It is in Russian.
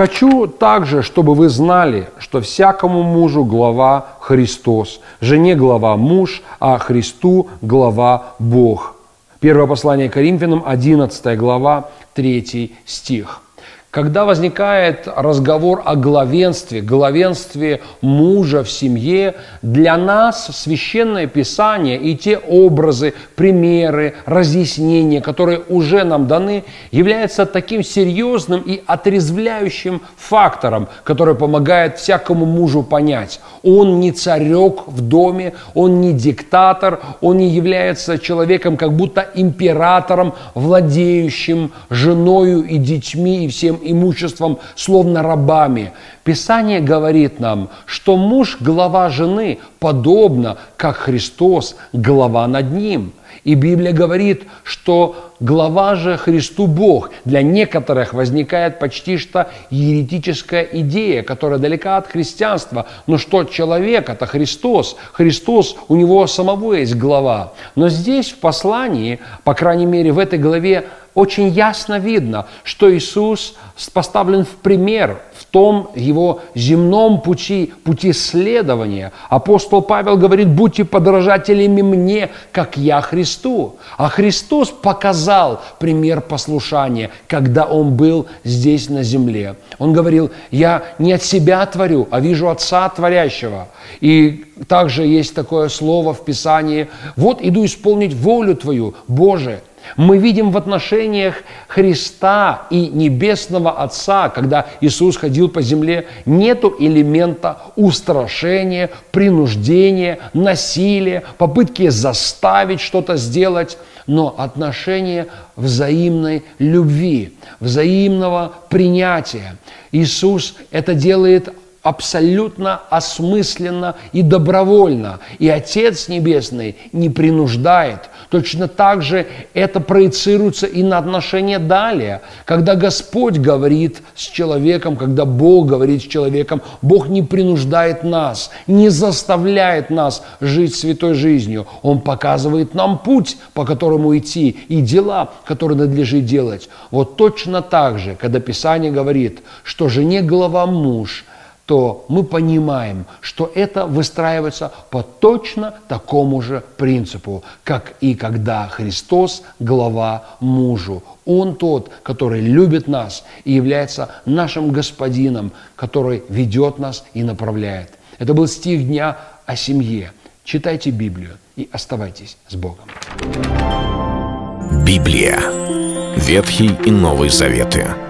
Хочу также, чтобы вы знали, что всякому мужу глава Христос, жене глава муж, а Христу глава Бог. Первое послание Коринфянам, 11 глава, 3 стих. Когда возникает разговор о главенстве, главенстве мужа в семье, для нас священное писание и те образы, примеры, разъяснения, которые уже нам даны, являются таким серьезным и отрезвляющим фактором, который помогает всякому мужу понять. Он не царек в доме, он не диктатор, он не является человеком, как будто императором, владеющим женою и детьми и всем имуществом, словно рабами. Писание говорит нам, что муж – глава жены, подобно как Христос – глава над ним. И Библия говорит, что глава же Христу Бог. Для некоторых возникает почти что еретическая идея, которая далека от христианства. Но что человек – это Христос. Христос, у него самого есть глава. Но здесь в послании, по крайней мере в этой главе, очень ясно видно, что Иисус поставлен в пример в том его земном пути, пути следования. Апостол Павел говорит, будьте подражателями мне, как я Христу. А Христос показал пример послушания, когда Он был здесь на земле. Он говорил, я не от себя творю, а вижу Отца Творящего. И также есть такое слово в Писании, вот иду исполнить волю Твою, Боже, мы видим в отношениях Христа и Небесного Отца, когда Иисус ходил по земле, нету элемента устрашения, принуждения, насилия, попытки заставить что-то сделать, но отношение взаимной любви, взаимного принятия. Иисус это делает абсолютно осмысленно и добровольно. И Отец Небесный не принуждает. Точно так же это проецируется и на отношения далее. Когда Господь говорит с человеком, когда Бог говорит с человеком, Бог не принуждает нас, не заставляет нас жить святой жизнью. Он показывает нам путь, по которому идти, и дела, которые надлежит делать. Вот точно так же, когда Писание говорит, что жене глава муж – то мы понимаем, что это выстраивается по точно такому же принципу, как и когда Христос – глава мужу. Он тот, который любит нас и является нашим господином, который ведет нас и направляет. Это был стих дня о семье. Читайте Библию и оставайтесь с Богом. Библия. Ветхий и Новый Заветы.